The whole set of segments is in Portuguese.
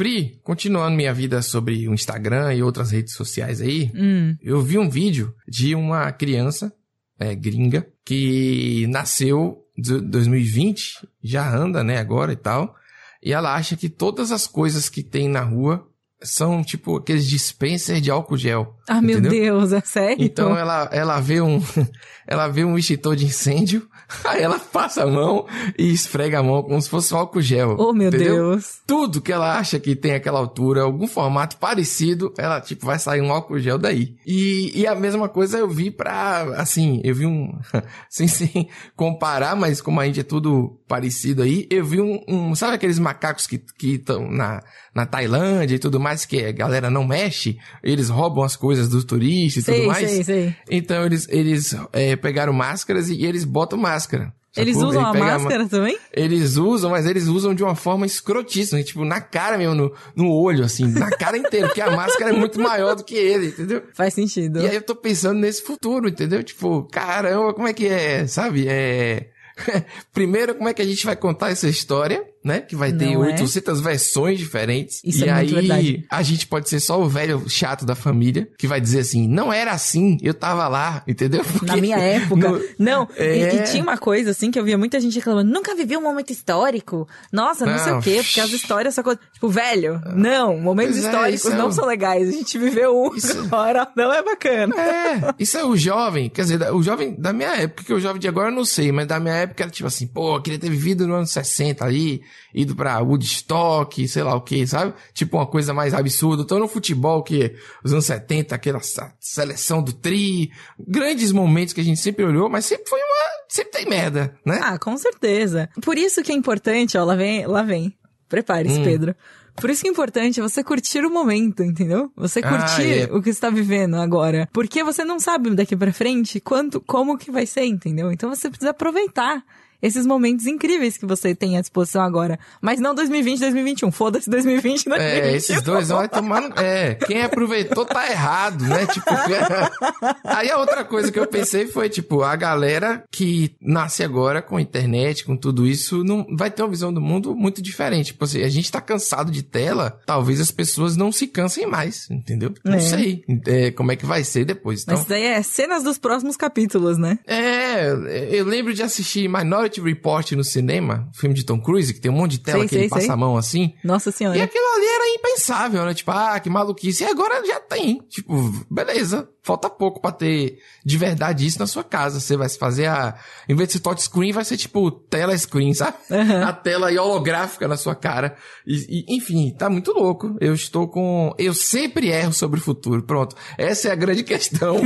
Pri, continuando minha vida sobre o Instagram e outras redes sociais aí, Hum. eu vi um vídeo de uma criança é, gringa que nasceu em 2020, já anda, né, agora e tal, e ela acha que todas as coisas que tem na rua são tipo aqueles dispensers de álcool gel. Ah, meu? Deus, é sério? Então ela, ela vê um ela vê um extintor de incêndio, aí ela passa a mão e esfrega a mão como se fosse um álcool gel. Oh, meu entendeu? Deus. Tudo que ela acha que tem aquela altura, algum formato parecido, ela, tipo, vai sair um álcool gel daí. E, e a mesma coisa eu vi pra, assim, eu vi um, sem, sem comparar, mas como a gente é tudo parecido aí, eu vi um, um sabe aqueles macacos que estão na, na Tailândia e tudo mais, que a galera não mexe, eles roubam as coisas dos turistas e tudo mais? sei, sei. Então eles, eles é, pegaram máscaras e, e eles botam máscara. Eles sacou? usam Ele a máscara também? eles usam, mas eles usam de uma forma escrotíssima, tipo, na cara mesmo, no, no olho, assim, na cara inteira, porque a máscara é muito maior do que ele, entendeu? Faz sentido. E aí eu tô pensando nesse futuro, entendeu? Tipo, caramba, como é que é, sabe? É. Primeiro, como é que a gente vai contar essa história, né? Que vai ter Não é? 800 versões diferentes. Isso e é aí, verdade. a gente pode ser só o velho chato da família, que vai dizer assim, não era assim, eu tava lá, entendeu? Na Porque minha época. no- Não, e- e, É. tinha uma coisa assim que eu via muita gente reclamando, nunca vivi um momento histórico. Nossa, não, sei Não. o quê, porque as histórias só. Tipo, velho, não, momentos Pois é, históricos é não um- são legais. A gente viveu um Isso- agora, não é bacana. É, isso é o jovem, quer dizer, o jovem da minha época, que o jovem de agora eu não sei, mas da minha época era tipo assim, pô, eu queria ter vivido no ano 60 ali, ido pra Woodstock, sei lá o que, sabe? Tipo uma coisa mais absurda. Então no futebol, que os anos 70, aquela seleção do tri, grandes momentos que a gente sempre olhou, mas sempre foi uma, sempre tem merda, né? Ah, com certeza. Por isso que é importante, ó, lá vem, lá vem. Prepare-se, Hum. Pedro. Por isso que é importante você curtir o momento, entendeu? Você Ah, curtir é. o que você tá vivendo agora. Porque você não sabe daqui pra frente quanto, como que vai ser, entendeu? Então você precisa aproveitar esses momentos incríveis que você tem à disposição agora. Mas não 2020, 2021. Foda-se 2020, 2021. É, esses dois vão tomar. no- É, quem aproveitou tá errado, né? Tipo. Aí a outra coisa que eu pensei foi, tipo, a galera que nasce agora com a internet, com tudo isso, não vai ter uma visão do mundo muito diferente. Tipo assim, a gente tá cansado de tela, talvez as pessoas não se cansem mais, entendeu? Não É. sei é, como é que vai ser depois. Então, Mas isso daí é cenas dos próximos capítulos, né? é, eu lembro de assistir Minority Report no cinema, filme de Tom Cruise, que tem um monte de tela Sei, que ele sei, passa a mão assim. Nossa E senhora. aquilo ali era impensável, né? Tipo, ah, que maluquice. E agora já tem. Tipo, beleza. Falta pouco pra ter de verdade isso na sua casa. Você vai se fazer a. Em vez de ser touchscreen, vai ser tipo tela screen, sabe? Aham. A tela aí holográfica na sua cara. E, e, enfim, tá muito louco. Eu estou com. Eu sempre erro sobre o futuro. Pronto. Essa é a grande questão.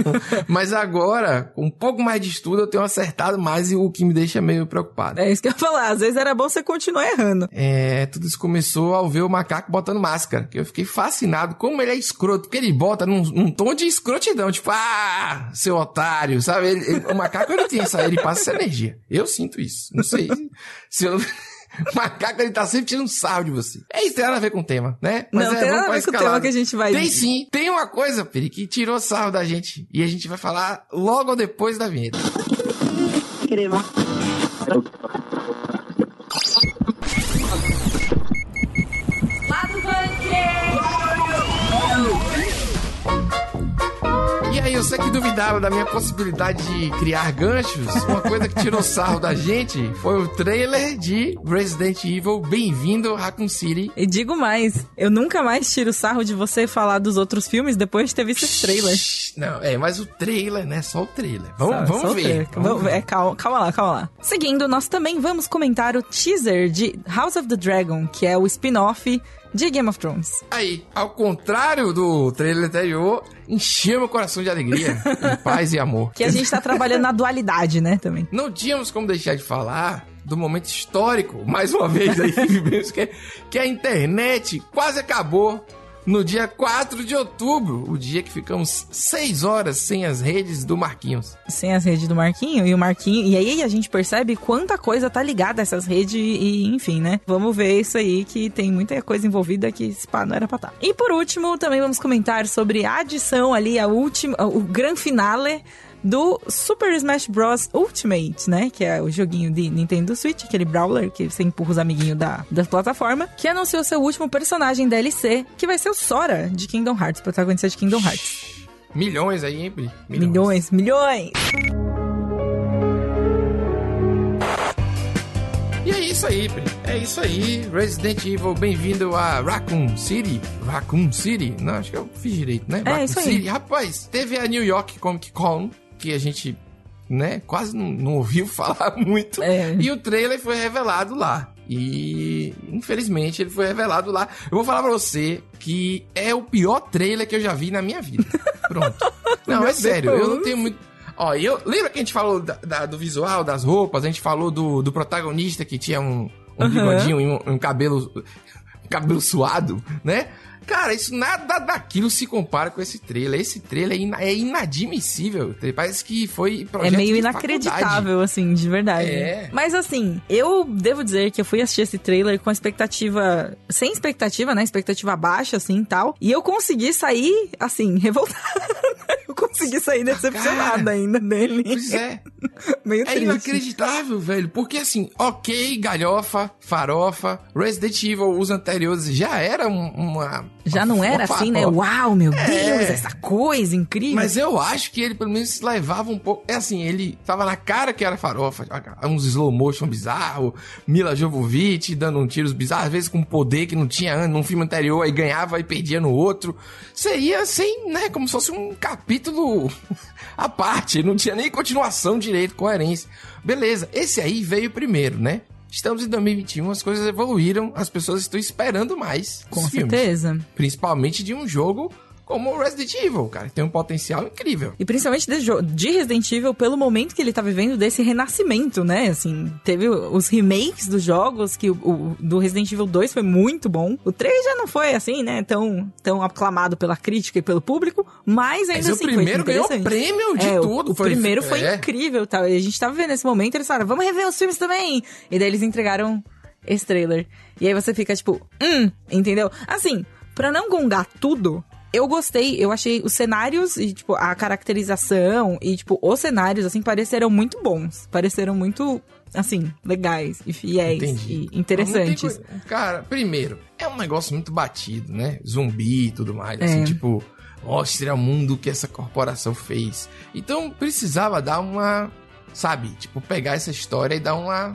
Mas agora, com um pouco mais de estudo, eu tenho acertado mais e o que me deixa meio preocupado. É isso que eu ia falar. Às vezes era bom você continuar errando. É, tudo isso começou ao ver o macaco botando máscara. Que eu fiquei fascinado como ele é escroto. Porque ele bota num, num tom de escrotidão. Tipo, ah, seu otário, sabe? Ele- ele- o macaco, ele tem essa, ele passa essa energia. Eu sinto isso. Não sei se eu... O macaco, ele tá sempre tirando sarro de você. É isso, tem nada a ver com o tema, né? Não, é, tem nada a ver com o tema que a gente vai- Tem sim. Tem uma coisa, Peri, que tirou sarro da gente. E a gente vai falar logo depois da vinheta. E aí, você que duvidava da minha possibilidade de criar ganchos, uma coisa que tirou sarro da gente foi o trailer de Resident Evil Bem-vindo Raccoon City. E digo mais, eu nunca mais tiro sarro de você falar dos outros filmes depois de ter visto esse trailer. Não, é, mas o trailer, né? Só o trailer. Vamos, Só- vamos só ver. Vamos- ver. é, calma, calma lá, calma lá. Seguindo, nós também vamos comentar o teaser de House of the Dragon, que é o spin-off de Game of Thrones. Aí, ao contrário do trailer anterior, encheu meu coração de alegria, em paz e amor. Que a gente tá trabalhando na dualidade, né, também. Não tínhamos como deixar de falar do momento histórico, mais uma vez aí, que, que a internet quase acabou no dia 4 de outubro, o dia que ficamos seis horas sem as redes do Marquinhos. Sem as redes do Marquinho e o Marquinho. E aí a gente percebe quanta coisa tá ligada a essas redes e, enfim, né? Vamos ver isso aí que tem muita coisa envolvida que pá não era pra tá. E por último, também vamos comentar sobre a adição ali, a última, o grande finale do Super Smash Bros. Ultimate, né? Que é o joguinho de Nintendo Switch, aquele brawler que você empurra os amiguinhos da, da plataforma, que anunciou seu último personagem DLC, que vai ser o Sora, de Kingdom Hearts, protagonista de Kingdom Hearts. Milhões aí, hein, Pri? Milhões, milhões! E é isso aí. É isso aí. Resident Evil, bem-vindo a Raccoon City. Raccoon City? Não, acho que eu fiz direito, né? É, Raccoon isso aí. City. Rapaz, teve a New York Comic Con, que a gente, né, quase não, não ouviu falar muito. É. E o trailer foi revelado lá. E infelizmente ele foi revelado lá. Eu vou falar pra você que é o pior trailer que eu já vi na minha vida. Pronto. Não, Meu é sério, eu não tenho muito. Ó, eu lembra que a gente falou da- da- do visual, das roupas, a gente falou do, do protagonista que tinha um, um Aham. bigodinho e um, um cabelo um cabelo suado, né? Cara, isso nada daquilo se compara com esse trailer. Esse trailer é, é inadmissível. Parece que foi É meio inacreditável, assim, de verdade. É. Mas assim, eu devo dizer que eu fui assistir esse trailer com expectativa. Sem expectativa, né? Expectativa baixa, assim e tal. E eu consegui sair, assim, revoltada. eu consegui sair decepcionada ainda dele. Pois é. Meio É triste. inacreditável, velho. Porque assim, ok, galhofa, farofa, Resident Evil, os anteriores já era um- uma. Já não era assim, né? Uau, meu É. Deus, essa coisa incrível. Mas eu acho que ele pelo menos se levava um pouco. É assim, ele tava na cara que era farofa. Uns slow motion bizarro, Mila Jovovich dando um tiros bizarros, às vezes com poder que não tinha num filme anterior, aí ganhava e perdia no outro. Seria sem, né? Como se fosse um capítulo à parte. Não tinha nem continuação direito, coerência. Beleza, esse aí veio primeiro, né? Estamos em 2021, as coisas evoluíram, as pessoas estão esperando mais. Com os filmes. certeza. Principalmente de um jogo como Resident Evil, cara, que tem um potencial incrível. E principalmente de, de Resident Evil, pelo momento que ele tá vivendo desse renascimento, né? Assim, teve os remakes dos jogos, que o, o- do Resident Evil 2 foi muito bom. O 3 já não foi, assim, né? Tão, tão aclamado pela crítica e pelo público, mas ainda Mas o assim primeiro foi ganhou interessante. prêmio de É, o- tudo. O, primeiro foi é. incrível, tá? E a gente tava vendo nesse momento, eles falaram, vamos rever os filmes também. E daí eles entregaram esse trailer. E aí você fica tipo, hum, entendeu? Assim, pra não gongar tudo, eu gostei, eu achei os cenários e, tipo, a caracterização e, tipo, os cenários, assim, pareceram muito bons. Pareceram muito, assim, legais e fiéis Entendi. e interessantes. Tem Cara, primeiro, é um negócio muito batido, né? Zumbi e tudo mais. Assim, É. tipo, mostra o mundo que essa corporação fez. Então precisava dar uma. Sabe? Tipo, pegar essa história e dar uma.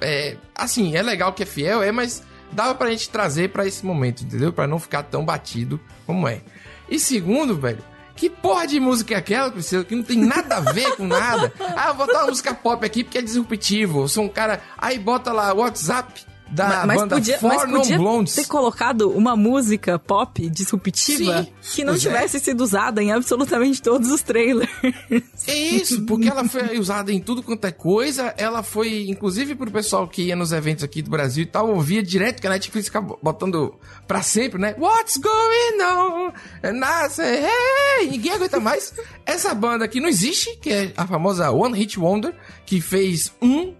É, assim, é legal que é fiel, é, mas dava pra gente trazer pra esse momento, entendeu? Pra não ficar tão batido como é. E segundo, velho. Que porra de música é aquela, Priscila, que não tem nada a ver com nada? Ah, vou botar uma música pop aqui porque é disruptivo. Eu sou um cara. Aí bota lá WhatsApp da Ma- mas banda podia, Four mas podia Blondes. ter colocado uma música pop disruptiva Sim, que não é. tivesse sido usada em absolutamente todos os trailers. É isso, porque ela foi usada em tudo quanto é coisa. Ela foi, inclusive, pro pessoal que ia nos eventos aqui do Brasil e tal, ouvia direto que a Netflix fica botando pra sempre, né? What's going on? I say, hey! Ninguém aguenta mais. Essa banda aqui não existe, que é a famosa One Hit Wonder, que fez um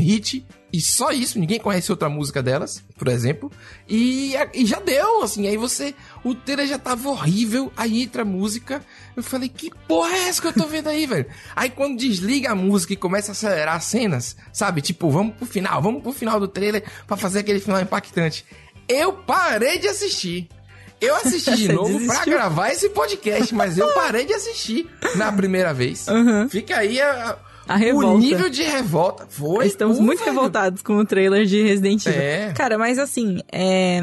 hit e só isso, ninguém conhece outra música delas, por exemplo. E, e já deu, assim, aí você. O trailer já tava horrível, aí entra a música. Eu falei, que porra é essa que eu tô vendo aí, velho? Aí quando desliga a música e começa a acelerar as cenas, sabe? Tipo, vamos pro final, vamos pro final do trailer pra fazer aquele final impactante. Eu parei de assistir. Eu assisti de novo pra desistiu? gravar esse podcast, mas eu parei de assistir na primeira vez. Uhum. Fica aí a, A revolta. o nível de revolta. Foi. Estamos muito velho. revoltados com o trailer de Resident Evil. É. Cara, mas assim, é.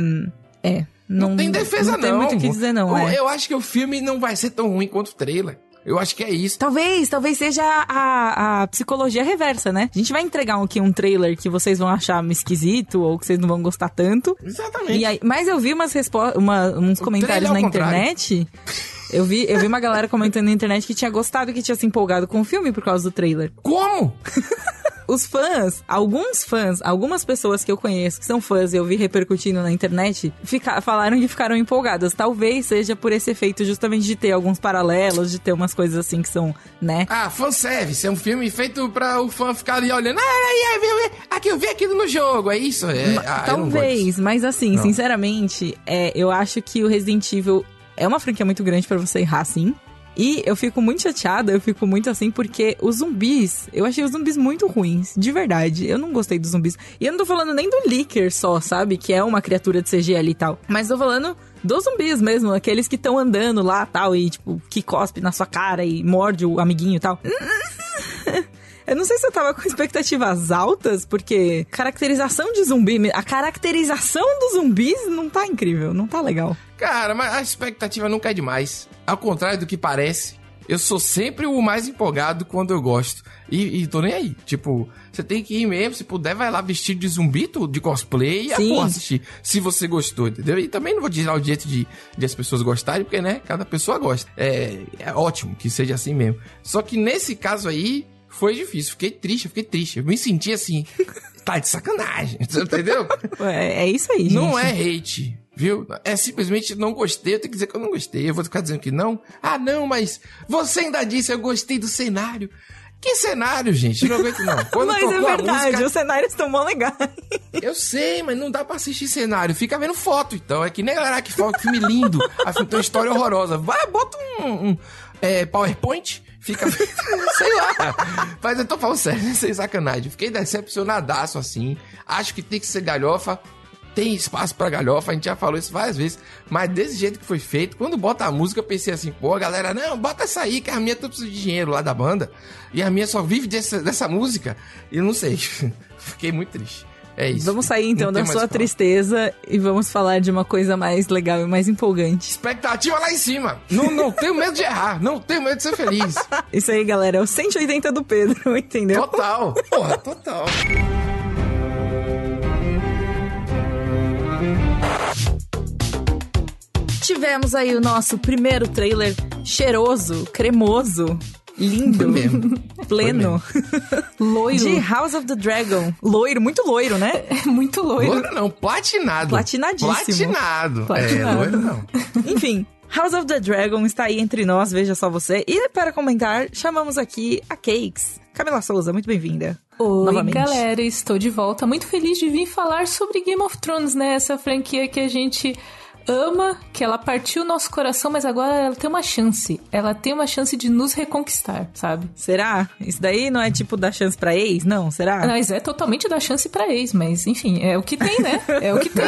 É. Não, Não, tem defesa, não. Não tem muito o que dizer, não. Eu, é. eu acho que o filme não vai ser tão ruim quanto o trailer. Eu acho que é isso. Talvez, talvez seja a, a psicologia reversa, né? A gente vai entregar aqui um trailer que vocês vão achar esquisito ou que vocês não vão gostar tanto. Exatamente. Aí, mas eu vi umas respostas, uns comentários trailer na contrário. internet. Eu vi, eu vi uma galera comentando na internet que tinha gostado, que tinha se empolgado com o filme por causa do trailer. Como? Os fãs, alguns fãs, algumas pessoas que eu conheço que são fãs e eu vi repercutindo na internet, fica, falaram que ficaram empolgadas. Talvez seja por esse efeito justamente de ter alguns paralelos, de ter umas coisas assim que são, né? Ah, fanservice. É um filme feito pra o fã ficar ali olhando. Ah, aí, aí, aqui eu vi aquilo no jogo. É isso? É, ah, eu Talvez, mas assim, Não. sinceramente, é, eu acho que o Resident Evil é uma franquia muito grande pra você errar, sim. E eu fico muito chateada, eu fico muito assim, porque os zumbis, eu achei os zumbis muito ruins, de verdade. Eu não gostei dos zumbis. E eu não tô falando nem do Licker só, sabe? Que é uma criatura de CG ali e tal. Mas tô falando dos zumbis mesmo, aqueles que estão andando lá tal, e tipo, que cospe na sua cara e morde o amiguinho e tal. Eu não sei se eu tava com expectativas altas, porque caracterização de zumbi, a caracterização dos zumbis não tá incrível, não tá legal. Cara, mas a expectativa nunca é demais. Ao contrário do que parece, eu sou sempre o mais empolgado quando eu gosto. E, e tô nem aí. Tipo, você tem que ir mesmo. Se puder, vai lá vestido de zumbi, tudo, de cosplay e pô, assistir. Se você gostou, entendeu? E também não vou tirar o jeito de, de as pessoas gostarem, porque, né, cada pessoa gosta. É, é ótimo que seja assim mesmo. Só que nesse caso aí, foi difícil. Fiquei triste, fiquei triste. Eu me senti assim, tá de sacanagem, entendeu? É, é isso aí, gente. Não é hate, viu? É simplesmente não gostei, eu tenho que dizer que eu não gostei. Eu vou ficar dizendo que não. Ah, não, mas você ainda disse eu gostei do cenário. Que cenário, gente? Eu não aguento não. Quando Mas tocou é a verdade, música, os cenários estão mó legais. eu sei, mas não dá pra assistir cenário. Fica vendo foto, então. É que nem a galera que fala que filme lindo. A filme tem uma história horrorosa. Vai, bota um, um, é, PowerPoint, fica. sei lá. Mas eu tô falando sério, sem sacanagem. Fiquei decepcionadaço assim. Acho que tem que ser galhofa. Tem espaço pra galhofa, a gente já falou isso várias vezes. Mas desse jeito que foi feito, quando bota a música, eu pensei assim, pô, galera, não, bota essa aí, que a minha tá precisando de dinheiro lá da banda. E a minha só vive dessa, dessa música. E não sei. Fiquei muito triste. É isso. Vamos sair então da sua tristeza e vamos falar de uma coisa mais legal e mais empolgante. Expectativa lá em cima. Não, não tenho medo de errar. Não tenho medo de ser feliz. Isso aí, galera, é o 180 do Pedro, entendeu? Total. Porra, total. Tivemos aí o nosso primeiro trailer cheiroso, cremoso, lindo, mesmo. pleno, Loiro. de House of the Dragon. Loiro, muito loiro, né? É muito loiro. Loiro não, platinado. Platinadíssimo. Platinado. Platinado. É, loiro não. Enfim, House of the Dragon está aí entre nós, veja só você. E para comentar, chamamos aqui a Cakes. Camila Souza, muito bem-vinda. Oi, Novamente. galera, estou de volta. Muito feliz de vir falar sobre Game of Thrones, né? Essa franquia que a gente ama, que ela partiu o nosso coração, mas agora ela tem uma chance. Ela tem uma chance de nos reconquistar, sabe? Será? Isso daí não é tipo dar chance pra ex? Não, será? Mas é totalmente dar chance pra ex, mas enfim, é o que tem, né? É o que tem.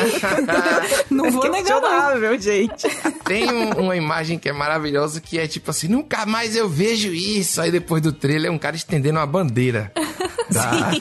não vou negar, não. gente. Tem um- uma imagem que é maravilhosa que é tipo assim, nunca mais eu vejo isso. Aí depois do trailer é um cara estendendo uma bandeira da,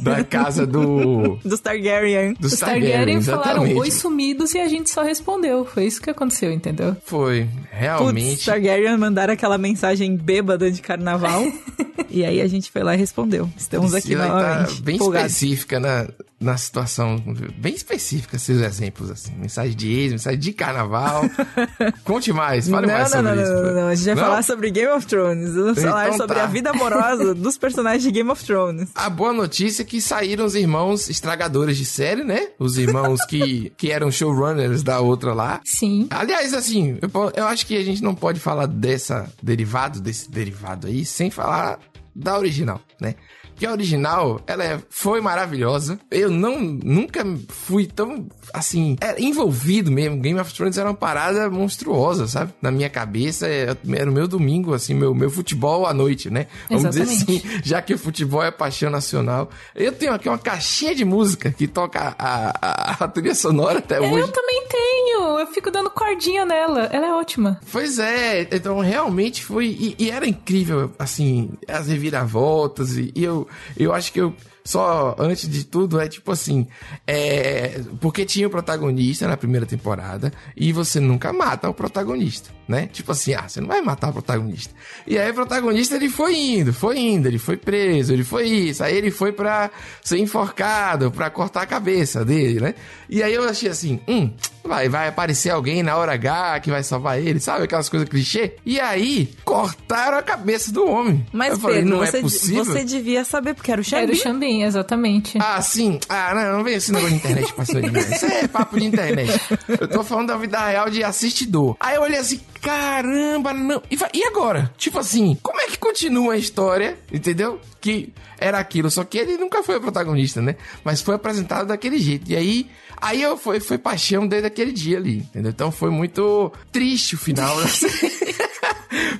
da casa do, Dos Targaryen. do Os Targaryen. Targaryen falaram exatamente. oi sumidos e a gente só respondeu. Foi isso que aconteceu, entendeu? Foi, Putz, realmente. Targaryen mandaram aquela mensagem bêbada de carnaval. e aí a gente foi lá e respondeu. Estamos aqui Priscila tá novamente. bem empolgados. específica na, na situação, bem específica seus exemplos, assim. Mensagem de ex, mensagem de carnaval. Conte mais, fale não, mais não, sobre não, isso. não, não, não. A gente vai falar sobre Game of Thrones. Vamos Então falar sobre tá. a vida amorosa dos personagens de Game of Thrones. A boa notícia é que saíram os irmãos estragadores de série, né? Os irmãos que, que eram showrunners da outra lá. Sim. Aliás, assim, eu, eu acho que a gente não pode falar dessa derivado, desse derivado aí, sem falar da original, né? Que a original, ela é- foi maravilhosa. Eu não, nunca fui tão, assim, é, envolvido mesmo. Game of Thrones era uma parada monstruosa, sabe? Na minha cabeça, é- era o meu domingo, assim, meu, meu futebol à noite, né? Vamos dizer Exatamente. assim, já que o futebol é paixão nacional. Eu tenho aqui uma caixinha de música que toca a, a, a trilha sonora até hoje. Eu também tenho. Eu fico dando cordinha nela. Ela é ótima. Pois é, então realmente foi. E, e era incrível, assim, as reviravoltas. E, e eu, eu acho que eu. Só antes de tudo, é tipo assim. É. Porque tinha o protagonista na primeira temporada. E você nunca mata o protagonista, né? Tipo assim, ah, você não vai matar o protagonista. E aí o protagonista ele foi indo, foi indo, ele foi preso, ele foi isso. Aí ele foi pra ser enforcado, pra cortar a cabeça dele, né? E aí eu achei assim, hum, vai, vai aparecer alguém na hora H que vai salvar ele, sabe? Aquelas coisas clichê. E aí, cortaram a cabeça do homem. Mas, eu falei, Pedro, não você, é possível. você devia saber, porque era o Era o Xambi. Exatamente. Ah, sim. Ah, não, não vem esse negócio de internet passando de mim. Isso é papo de internet. Eu tô falando da vida real de assistidor. Aí eu olhei assim, caramba, não. E, e agora? Tipo assim, como é que continua a história, entendeu? Que era aquilo, só que ele nunca foi o protagonista, né? Mas foi apresentado daquele jeito. E aí, aí eu foi, foi paixão desde aquele dia ali, entendeu? Então foi muito triste o final.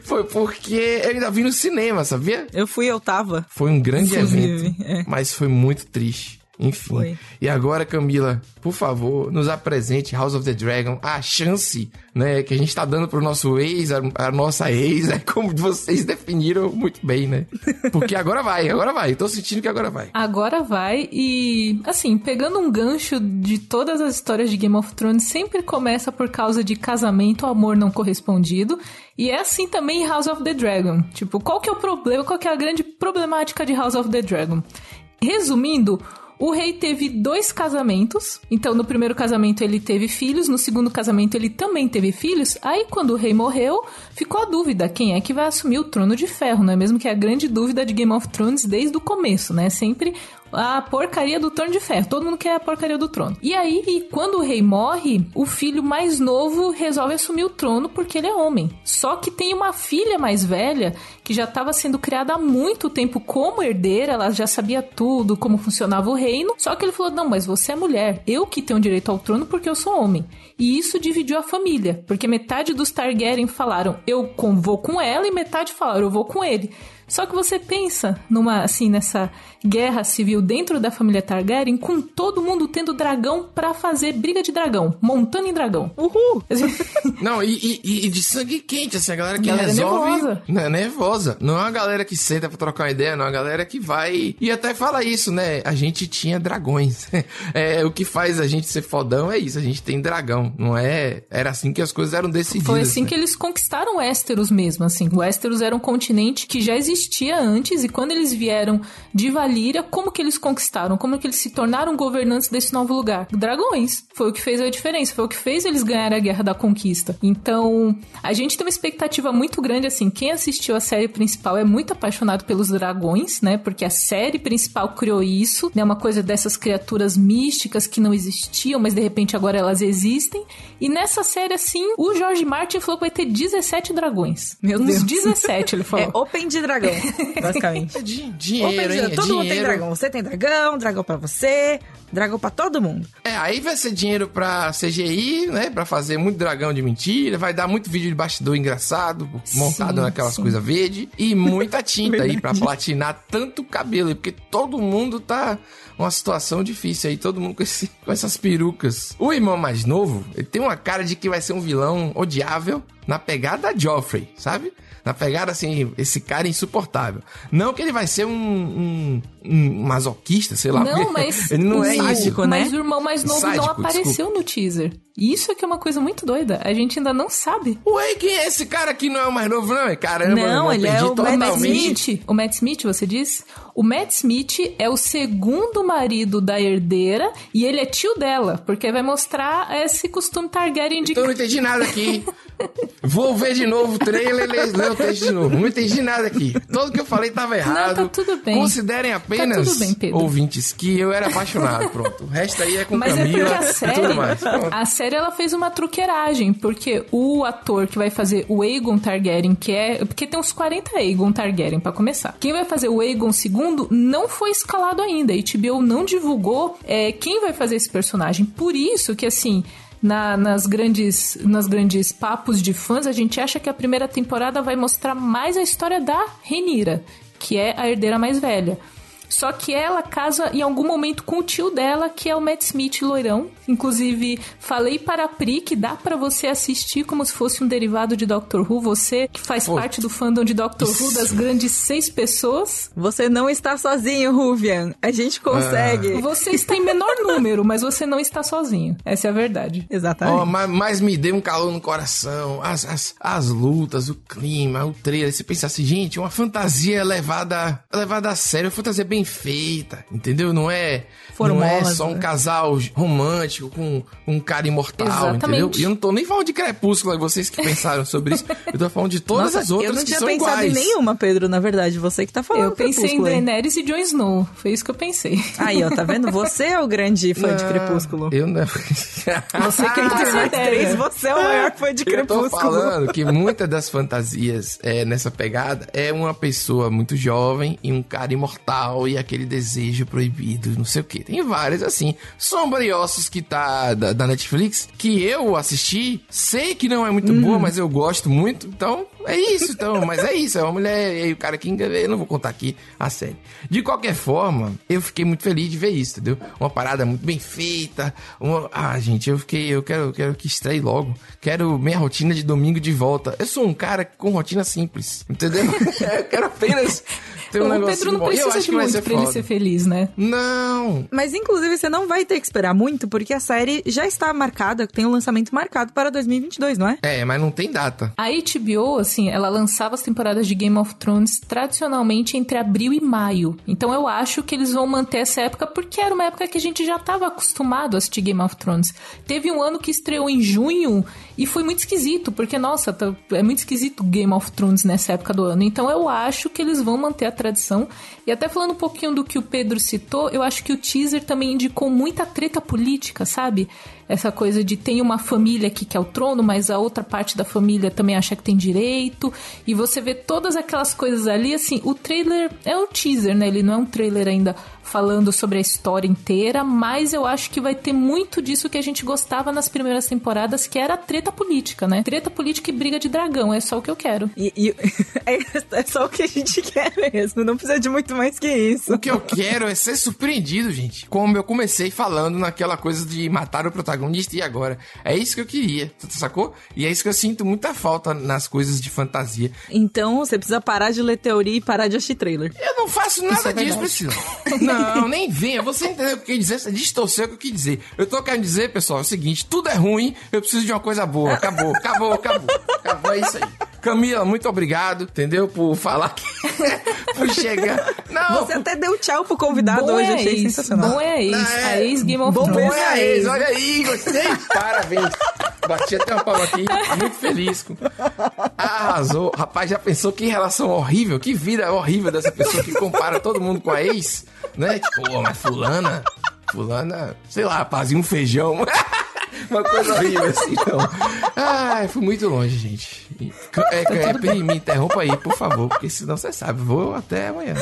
foi Foi porque eu ainda vi no cinema, sabia? Eu fui, eu tava. Foi um grande Inclusive, evento, é. mas foi muito triste. Enfim. Foi. E agora, Camila, por favor, nos apresente House of the Dragon, a chance, né, que a gente tá dando pro nosso ex, a, a nossa ex, né, como vocês definiram muito bem, né? Porque agora vai, agora vai. Tô sentindo que agora vai. Agora vai e, assim, pegando um gancho de todas as histórias de Game of Thrones, sempre começa por causa de casamento, amor não correspondido. E é assim também em House of the Dragon. Tipo, qual que é o problema, qual que é a grande problemática de House of the Dragon? Resumindo, o rei teve dois casamentos. Então, no primeiro casamento ele teve filhos, no segundo casamento ele também teve filhos. Aí, quando o rei morreu, ficou a dúvida: quem é que vai assumir o trono de ferro, não é mesmo? Que é a grande dúvida de Game of Thrones desde o começo, né? Sempre a porcaria do trono de ferro. Todo mundo quer a porcaria do trono. E aí, quando o rei morre, o filho mais novo resolve assumir o trono porque ele é homem. Só que tem uma filha mais velha que já estava sendo criada há muito tempo como herdeira, ela já sabia tudo, como funcionava o reino. Só que ele falou: "Não, mas você é mulher. Eu que tenho direito ao trono porque eu sou homem". E isso dividiu a família, porque metade dos Targaryen falaram: "Eu vou com ela" e metade falaram: "Eu vou com ele". Só que você pensa numa assim nessa guerra civil dentro da família Targaryen, com todo mundo tendo dragão pra fazer briga de dragão, montando em dragão. Uhul! Não, e, e- e de sangue quente, assim, a galera que Galera resolve. nervosa. Não, é nervosa. Não é uma galera que senta pra trocar uma ideia, não. É uma galera que vai. E até fala isso, né? A gente tinha dragões. É, o que faz a gente ser fodão é isso, a gente tem dragão. Não é. Era assim que as coisas eram decididas. Foi assim né? que eles conquistaram Westeros mesmo, assim. O Westeros era um continente que já existia antes e quando eles vieram de Valíria, como que eles conquistaram? Como que eles se tornaram governantes desse novo lugar? Dragões. Foi o que fez a diferença, foi o que fez eles ganharem a Guerra da Conquista. Então, a gente tem uma expectativa muito grande, assim. Quem assistiu a série principal é muito apaixonado pelos dragões, né? Porque a série principal criou isso, né? Uma coisa dessas criaturas místicas que não existiam, mas de repente agora elas existem. E nessa série, assim, o George Martin falou que vai ter 17 dragões. Meu Uns Deus. 17, ele falou. É Open de dragão, basicamente. É di- Open dinheiro, de hein? dragão. É Todo mundo tem dinheiro. dragão. Você tem dragão, dragão pra você, dragão pra todo mundo. É, aí vai ser dinheiro pra CGI, né? Pra fazer muito dragão de mentira. Vai dar muito vídeo de bastidor engraçado, montado Sim, naquelas coisas verdes. E muita tinta aí pra platinar tanto cabelo. Porque todo mundo tá uma situação difícil aí. Todo mundo com, esse- com essas perucas. O irmão mais novo, ele tem uma cara de que vai ser um vilão odiável na pegada Joffrey, sabe? Na pegada assim, esse cara insuportável. Não que ele vai ser um, um, um masoquista, sei lá. Não, mas. ele não o, é isso. sádico, né? Mas o irmão mais novo não Sádico, apareceu no teaser. E isso é que é uma coisa muito doida. A gente ainda não sabe. Ué, quem é esse cara que não é o mais novo, não? Caramba, Não, ele é o O Matt totalmente. Smith, o Matt Smith, você diz? O Matt Smith é o segundo marido da herdeira e ele é tio dela, porque vai mostrar esse costume Targaryen de Então eu não entendi nada aqui. Vou ver de novo o trailer e ler o texto de novo. Não entendi nada aqui. Tudo que eu falei tava errado. tá tudo bem. Considerem apenas, tudo bem, Pedro. ouvintes, que eu era apaixonado. Pronto. O resto aí é com Mas é Camila porque a e série, tudo mais. A série ela fez uma truqueiragem, porque o ator que vai fazer o Aegon Targaryen, que é, porque tem uns 40 Aegon Targaryen pra começar. Quem vai fazer o Aegon II não foi escalado ainda. A HBO não divulgou é, quem vai fazer esse personagem. Por isso que assim, na- nas grandes nas grandes papos de fãs, a gente acha que a primeira temporada vai mostrar mais a história da Renira, que é a herdeira mais velha. Só que ela casa em algum momento com o tio dela, que é o Matt Smith loirão. Inclusive, falei para a Pri que dá pra você assistir como se fosse um derivado de Doctor Who. Você que faz Pô. parte do fandom de Doctor Who, das grandes seis pessoas. Você não está sozinho, Ruvian. A gente consegue. Você está em menor número, mas você não está sozinho. Essa é a verdade. Exatamente. Ó, mas, mas me deu um calor no coração. As, as, as lutas, o clima, o trailer. Você pensa assim, gente, uma fantasia levada, levada a sério, uma fantasia bem feita, entendeu? Não é, não é Formosa, só um casal romântico com um cara imortal, Exatamente. entendeu? E eu não tô nem falando de Crepúsculo, aí vocês que pensaram sobre isso. Eu tô falando de todas Nossa, as outras eu não que tinha são pensado iguais. em nenhuma, Pedro, na verdade. Você que tá falando. Eu pensei em Crepúsculo. Daenerys e Jon Snow. Foi isso que eu pensei. Aí, ó, tá vendo? Você é o grande fã de Não, Crepúsculo. Eu não. Você que não Entre tem nós ideia. três, você é o maior fã de Eu tô Crepúsculo. falando que muitas das fantasias é, nessa pegada é uma pessoa muito jovem e um cara imortal foi aquele desejo proibido, não sei o que. Tem várias, assim. Sombriossos que tá da, da Netflix, que eu assisti, sei que não é muito Uhum. boa, mas eu gosto muito, então é isso, então. Mas é isso, é uma mulher e aí o cara que eu não vou contar aqui a série. De qualquer forma, eu fiquei muito feliz de ver isso, entendeu? Uma parada muito bem feita. uma- Ah, gente, eu fiquei, eu quero, eu quero que estreie logo. Quero minha rotina de domingo de volta. Eu sou um cara com rotina simples, entendeu? eu quero apenas ter um o Pedro não bom. Precisa de muito pra ele foda. ser feliz, né? Não, Mas inclusive você não vai ter que esperar muito, porque a série já está marcada, tem um lançamento marcado para 2022, não é? é, mas não tem data. A HBO, assim, ela lançava as temporadas de Game of Thrones tradicionalmente entre abril e maio. Então eu acho que eles vão manter essa época porque era uma época que a gente já estava acostumado a assistir Game of Thrones. Teve um ano que estreou em junho e foi muito esquisito, porque, nossa, tá- é muito esquisito Game of Thrones nessa época do ano. Então eu acho que eles vão manter a tradição. E até falando um pouquinho do que o Pedro citou, eu acho que o teaser também indicou muita treta política, sabe? Essa coisa de tem uma família que quer o trono, mas a outra parte da família também acha que tem direito. E você vê todas aquelas coisas ali, assim, o trailer é um teaser, né? Ele não é um trailer ainda falando sobre a história inteira, mas eu acho que vai ter muito disso que a gente gostava nas primeiras temporadas, que era a treta política, né? Treta política e briga de dragão, é só o que eu quero. E, e- é, só o que a gente quer mesmo, não precisa de muito mais que isso. O que eu quero é ser surpreendido, gente. Como eu comecei falando naquela coisa de matar o protagonista e agora. É isso que eu queria, sacou? E é isso que eu sinto muita falta nas coisas de fantasia. Então você precisa parar de ler teoria e parar de assistir trailer. Eu não faço nada é disso. Priscila. Não, nem venha. Você entendeu o que eu quis dizer? Você distorceu o que eu quis dizer. Eu tô querendo dizer, pessoal, é o seguinte: tudo é ruim, eu preciso de uma coisa boa. Acabou, acabou, acabou. Acabou, é isso aí. Camila, muito obrigado, entendeu? Por falar que. por chegar. Não, Você até deu tchau pro convidado hoje, é achei ex, sensacional. bom é a ex, Não, é- a ex Game of Bom Thrones. Bom é a ex, olha aí, gostei. Parabéns. Bati até uma palma aqui, muito feliz. Arrasou. Rapaz, já pensou que relação horrível, que vida horrível dessa pessoa que compara todo mundo com a ex, né? Tipo, pô, mas fulana, fulana, sei lá, fazia um feijão. Uma coisa horrível assim, não. Ai, fui muito longe, gente. E- É, é, Pri, me interrompa aí, por favor, porque senão você sabe, vou até amanhã.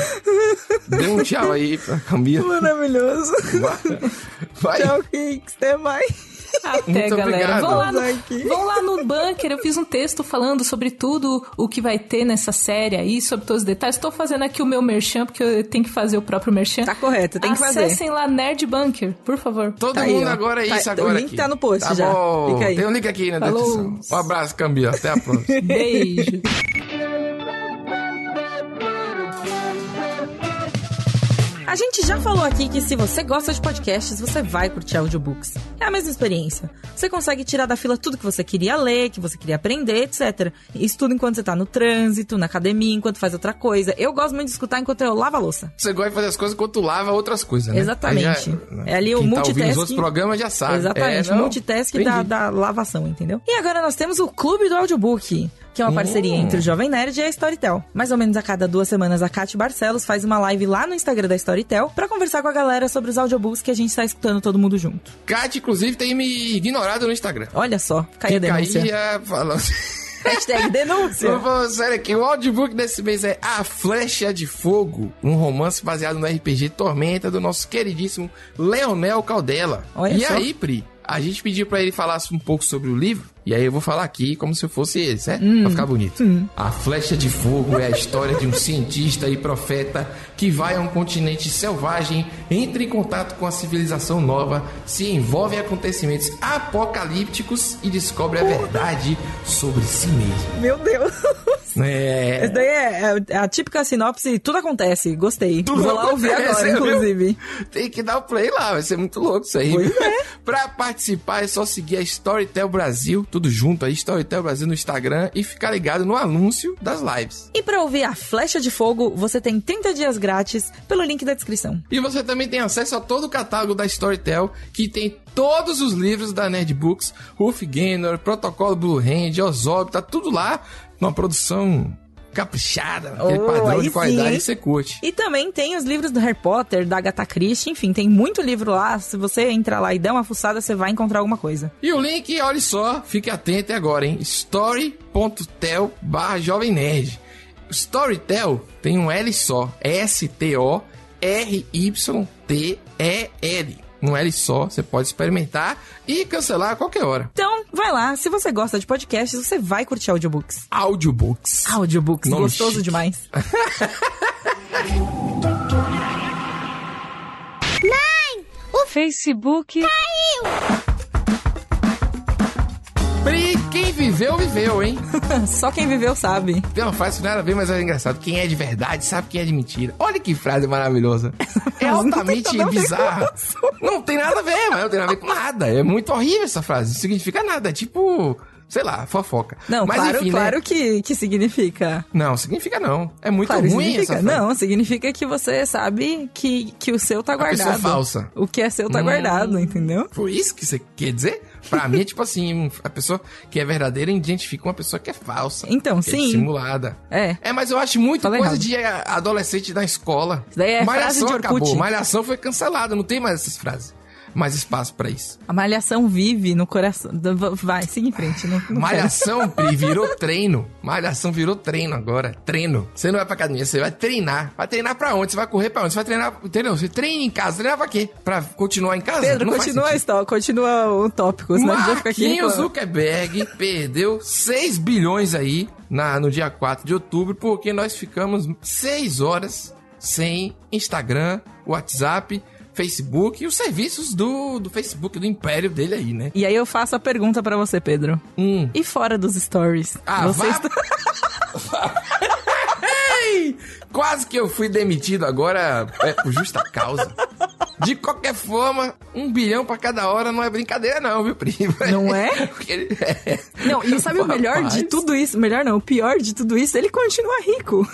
Dê um tchau aí pra Camila. Maravilhoso. Vai. Tchau, Kicks. Até mais. Até, Muito galera. Vão lá, no, vão lá no bunker. Eu fiz um texto falando sobre tudo o que vai ter nessa série aí, sobre todos os detalhes. Estou fazendo aqui o meu merchan, porque eu tenho que fazer o próprio merchan. Tá correto, tem que fazer. Acessem lá Nerd Bunker, por favor. Todo Tá aí, mundo ó. agora é Tá- isso o agora link aqui. tá no post tá já. Bom. Fica aí. Tem um link aqui na Falou. descrição. Um abraço, Camila. Até a próxima. Beijo. Gente já falou aqui que se você gosta de podcasts, você vai curtir audiobooks. É a mesma experiência. Você consegue tirar da fila tudo que você queria ler, que você queria aprender, etc. Isso tudo enquanto você tá no trânsito, na academia, enquanto faz outra coisa. Eu gosto muito de escutar enquanto eu lavo a louça. Você gosta de fazer as coisas enquanto lava outras coisas, né? Exatamente. Aí É ali o quem tá os multitasking. outros programas já sabe. Exatamente, É, não, multitask da, da lavação, entendeu? E agora nós temos o Clube do Audiobook, que é uma parceria Hum. entre o Jovem Nerd e a Storytel. Mais ou menos a cada duas semanas, a Kate Barcelos faz uma live lá no Instagram da Storytel pra conversar com a galera sobre os audiobooks que a gente tá escutando todo mundo junto. Kat, inclusive, tem me ignorado no Instagram. Olha só, caiu a denúncia. aí é, falando... Hashtag denúncia. Eu vou sério aqui, o audiobook desse mês é A Flecha de Fogo, um romance baseado no RPG Tormenta do nosso queridíssimo Leonel Caldela. Olha e só. aí, Pri, a gente pediu pra ele falar um pouco sobre o livro, e aí eu vou falar aqui como se eu fosse ele, certo? Hum. Pra ficar bonito. A Flecha de Fogo é a história de um cientista e profeta que vai a um continente selvagem, entra em contato com a civilização nova, se envolve em acontecimentos apocalípticos e descobre a verdade sobre si mesmo. Meu Deus. É. Essa daí é, é a típica sinopse, tudo acontece, gostei. Tudo Vou lá ouvir agora, inclusive. Tem que dar o play lá, vai ser muito louco isso aí. Pois é. pra participar é só seguir a Storytel Brasil, tudo junto aí, Storytel Brasil no Instagram e ficar ligado no anúncio das lives. E pra ouvir a Flecha de Fogo, você tem 30 dias grátis pelo link da descrição. E você também tem acesso a todo o catálogo da Storytel, que tem todos os livros da Nerd Books, Ruff Gaynor, Protocolo Blue Hand, Ozob, tá tudo lá numa produção caprichada, aquele Oh, padrão de qualidade sim, que você curte. E também tem os livros do Harry Potter, da Agatha Christie, enfim, tem muito livro lá. Se você entrar lá e der uma fuçada, você vai encontrar alguma coisa. E o link, olha só, fique atento agora, hein? story.tel barra Jovem Nerd. Storytel tem um L só, S-T-O, R-Y-T-E-L. Um L só, você pode experimentar e cancelar a qualquer hora. Então, vai lá. Se você gosta de podcasts, você vai curtir audiobooks. Audiobooks. Audiobooks, Nome gostoso chique. demais. O Facebook Pri, quem viveu, viveu, hein? Só quem viveu sabe. Tem uma frase que nada a ver, mas é engraçado. Quem é de verdade sabe quem é de mentira. Olha que frase maravilhosa. É Não tem altamente a ver bizarra. Não tem nada a ver, mas não tem nada a ver com nada. É muito horrível essa frase. Não significa nada. É tipo, sei lá, fofoca. Não, mas, claro, enfim, né? claro que, que significa. Não, significa não. É muito Claro, ruim significa. essa frase. Não, significa que você sabe que, que o seu tá pessoa guardado. é falsa. O que é seu tá Hum. guardado, entendeu? Foi isso que você quer dizer? Pra mim é tipo assim, a pessoa que é verdadeira identifica uma pessoa que é falsa. Então, É sim. dissimulada. É. É, mas eu acho muito Falei coisa errado. de a- adolescente da escola. Isso daí é frase Malhação de Orkut. acabou. Malhação foi cancelada, não tem mais essas frases. Mais espaço pra isso. A malhação vive no coração. Vai, siga em frente. Não, não Malhação, Pri, virou treino. Malhação virou treino agora. Treino. Você não vai pra academia, você vai treinar. Vai treinar pra onde? Você vai correr pra onde? Você vai treinar, entendeu? Você treina em casa. Treinar pra quê? Pra continuar em casa? Pedro, Não continua história, continua o tópico, senão a gente vai ficar aqui. Marquinhos. Zuckerberg perdeu 6 bilhões aí na, no dia 4 de outubro, porque nós ficamos 6 horas sem Instagram, WhatsApp, Facebook e os serviços do, do Facebook, do império dele aí, né? E aí eu faço a pergunta pra você, Pedro. Hum. E fora dos stories? Ah, você vá- está... Quase que eu fui demitido agora é, por justa causa. De qualquer forma, um bilhão pra cada hora não é brincadeira não, viu, primo? Não é? É. Não, e sabe o melhor de Rapaz. tudo isso? Melhor não, o pior de tudo isso, ele continua rico.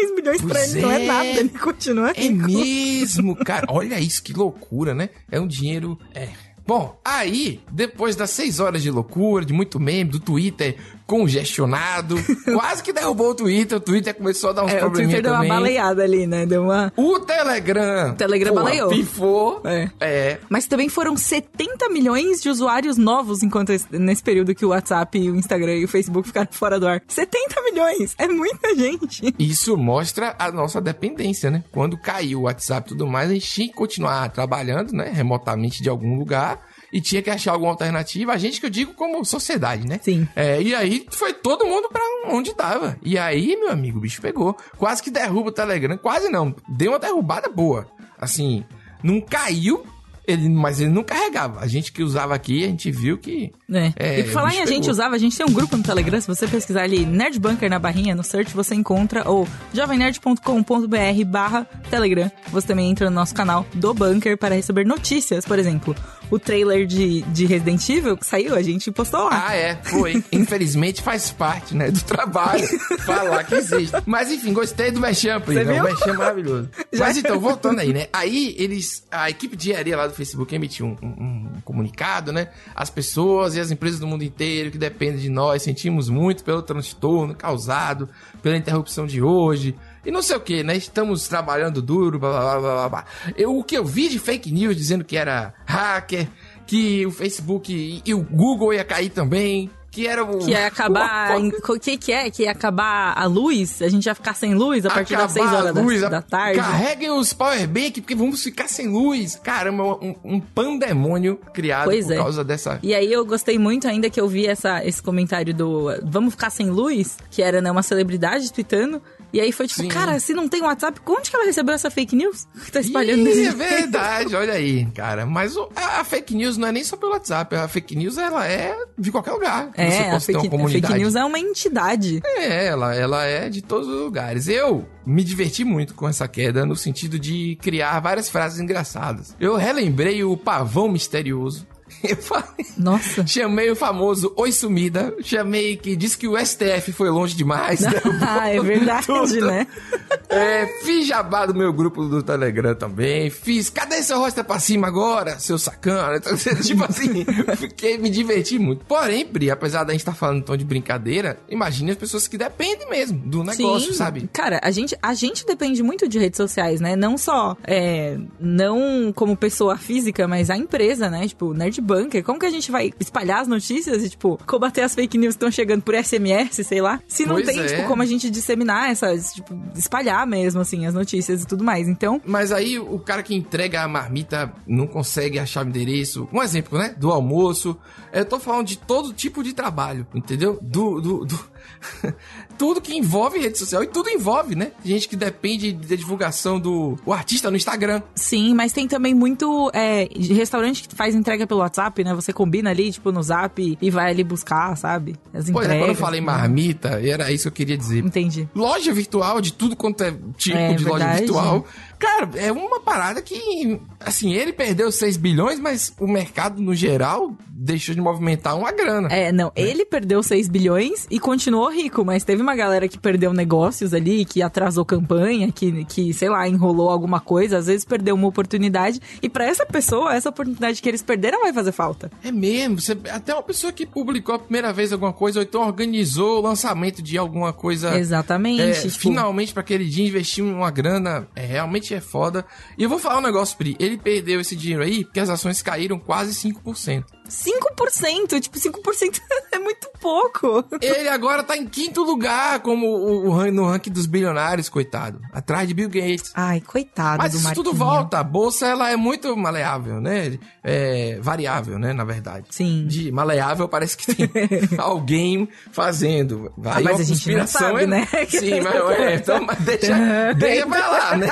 6 milhões pra Pois ele não é é. nada, ele continua É rico. mesmo, cara. Olha isso, que loucura, né? É um dinheiro. É. Bom, aí, depois das seis horas de loucura, de muito meme, do Twitter congestionado, quase que derrubou o Twitter, o Twitter começou a dar uns É, o probleminha Twitter deu uma também. baleada ali, né? Deu uma... O Telegram. O Telegram porra, baleou. Pifou. É. É. Mas também foram 70 milhões de usuários novos enquanto esse- nesse período que o WhatsApp, o Instagram e o Facebook ficaram fora do ar. 70 milhões! É muita gente! Isso mostra a nossa dependência, né? Quando caiu o WhatsApp e tudo mais, a gente tinha que continuar trabalhando, né? Remotamente de algum lugar. E tinha que achar alguma alternativa. A gente que eu digo como sociedade, né? Sim. É, e aí foi todo mundo pra onde tava. E aí, meu amigo, o bicho pegou. Quase que derruba o Telegram. Quase não. Deu uma derrubada boa. Assim, não caiu, ele, mas ele não carregava. A gente que usava aqui, a gente viu que. É. É, e por falar em a gente pegou. usava, a gente tem um grupo no Telegram, se você pesquisar ali Nerd Bunker na barrinha, no search, você encontra ou jovemnerd.com.br barra Telegram. Você também entra no nosso canal do Bunker para receber notícias, por exemplo. O trailer de, de Resident Evil que saiu, a gente postou lá. Ah, é, foi. Infelizmente faz parte, né, do trabalho falar que existe. Mas enfim, gostei do Mechamp, né? viu? O Mechamp é maravilhoso. Mas então, voltando aí, né? Aí eles, a equipe de engenharia lá do Facebook emitiu um, um- um comunicado, né? As pessoas e as empresas do mundo inteiro que dependem de nós sentimos muito pelo transtorno causado pela interrupção de hoje. E não sei o que, né? Estamos trabalhando duro, blá blá blá blá blá. Eu, o que eu vi de fake news dizendo que era hacker, que o Facebook e, e o Google ia cair também, que era. Que ia acabar. o- que, que é? Que ia acabar a luz? A gente ia ficar sem luz a partir das 6 acabar a horas da- luz, da, a- tarde. Carreguem os powerbank, porque vamos ficar sem luz. Caramba, um, um pandemônio criado Pois por é. causa dessa. E aí eu gostei muito ainda que eu vi essa, esse comentário do vamos ficar sem luz, que era né, uma celebridade tweetando. E aí foi tipo, Sim. cara, se não tem WhatsApp, onde que ela recebeu essa fake news? Que tá espalhando Ih, desse é verdade, olha aí, cara. Mas o- a, a fake news não é nem só pelo WhatsApp. A fake news, ela é de qualquer lugar. que você É, a fake, a fake news é uma entidade. É, ela, ela é de todos os lugares. Eu me diverti muito com essa queda no sentido de criar várias frases engraçadas. Eu relembrei o pavão misterioso. Eu falei, Nossa. chamei o famoso Oi Sumida, chamei que disse que o STF foi longe demais. derrubou ah, é verdade, tudo. né? É, fiz jabá do meu grupo do Telegram também. Fiz, cadê seu rosto pra cima agora, seu sacana? Tipo assim, fiquei, me diverti muito. Porém, Pri, apesar da gente estar falando em tom de brincadeira, imagine as pessoas que dependem mesmo do negócio, Sim. sabe? Cara, a gente, a gente depende muito de redes sociais, né? Não só, é, não como pessoa física, mas a empresa, né? Tipo, Nerd Bunker. Como que a gente vai espalhar as notícias e, tipo, combater as fake news que estão chegando por SMS, sei lá? Se não Pois tem, é. tipo, como a gente disseminar essas, tipo, espalhar mesmo, assim, as notícias e tudo mais. Então, Mas aí o cara que entrega a marmita não consegue achar o endereço. Um exemplo, né? Do almoço. Eu tô falando de todo tipo de trabalho, entendeu? Do. do, do- tudo que envolve rede social e tudo envolve, né? Gente que depende da divulgação do o artista no Instagram. sim, mas tem também muito é, restaurante que faz entrega pelo WhatsApp, né? Você combina ali, tipo, no zap e vai ali buscar, sabe? As Pois é, entregas. quando eu falei né? marmita, era isso que eu queria dizer. Entendi. Loja virtual, de tudo quanto é tipo É de loja verdade. virtual. Cara, é uma parada que, assim, ele perdeu 6 bilhões, mas o mercado, no geral, deixou de movimentar uma grana. É, não, ele perdeu 6 bilhões e continuou rico, mas teve uma galera que perdeu negócios ali, que atrasou campanha, que, que sei lá, enrolou alguma coisa, às vezes perdeu uma oportunidade. E pra essa pessoa, essa oportunidade que eles perderam vai fazer falta. É mesmo, você- até uma pessoa que publicou a primeira vez alguma coisa, ou então organizou o lançamento de alguma coisa. Exatamente. É, tipo, finalmente para aquele dia investir uma grana, é, realmente é foda. E eu vou falar um negócio, Pri, ele perdeu esse dinheiro aí porque as ações caíram quase 5%. 5%, tipo, 5% é muito pouco. Ele agora tá em quinto lugar como o, o no ranking dos bilionários, coitado. Atrás de Bill Gates. Ai, coitado Mas isso tudo volta. A bolsa, ela é muito maleável, né? É, variável, né? Na verdade. Sim. De maleável parece que tem alguém fazendo. Aí Ah, mas a gente não sabe, é- né? Sim, mas, é, então, mas deixa, deixa pra lá, né?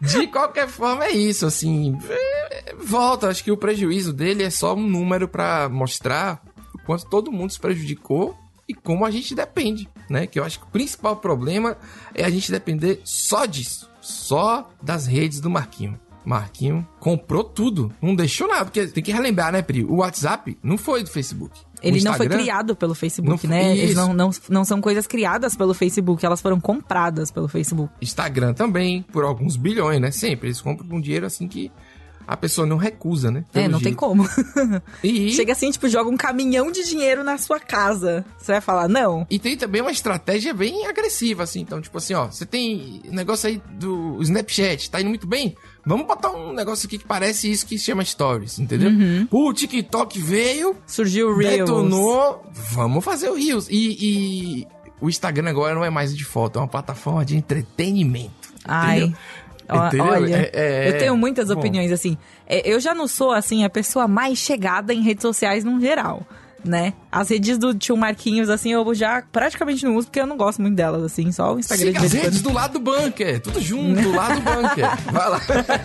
De qualquer forma, é isso, assim. é, volta, acho que o prejuízo dele é só um número pra mostrar quanto todo mundo se prejudicou e como a gente depende, né? Que eu acho que o principal problema é a gente depender só disso. Só das redes do Marquinho. Marquinho comprou tudo, não deixou nada, porque tem que relembrar, né, Pri? O WhatsApp não foi do Facebook. Ele não foi criado pelo Facebook, Não né? Eles isso. não, não, não são coisas criadas pelo Facebook, elas foram compradas pelo Facebook. Instagram também, por alguns bilhões, né? Sempre. Eles compram com dinheiro assim que a pessoa não recusa, né? É, não tem jeito. como. E, Chega assim, tipo, joga um caminhão de dinheiro na sua casa. Você vai falar, não? e tem também uma estratégia bem agressiva, assim. Então, tipo assim, ó, você tem negócio aí do Snapchat, tá indo muito bem? Vamos botar um negócio aqui que parece isso que se chama Stories, entendeu? Uhum. O TikTok veio, Surgiu o Reels. detonou, vamos fazer o Reels. E, e o Instagram agora não é mais de foto, é uma plataforma de entretenimento. Ai. entendeu? Entendeu? Olha, É- é- eu tenho muitas bom. opiniões, assim. É, Eu já não sou, assim, a pessoa mais chegada em redes sociais no geral, né? As redes do tio Marquinhos, assim, eu já praticamente não uso, porque eu não gosto muito delas, assim. Só o Instagram Siga as redes do lado do bunker, tudo junto, do lado do bunker. Vai lá.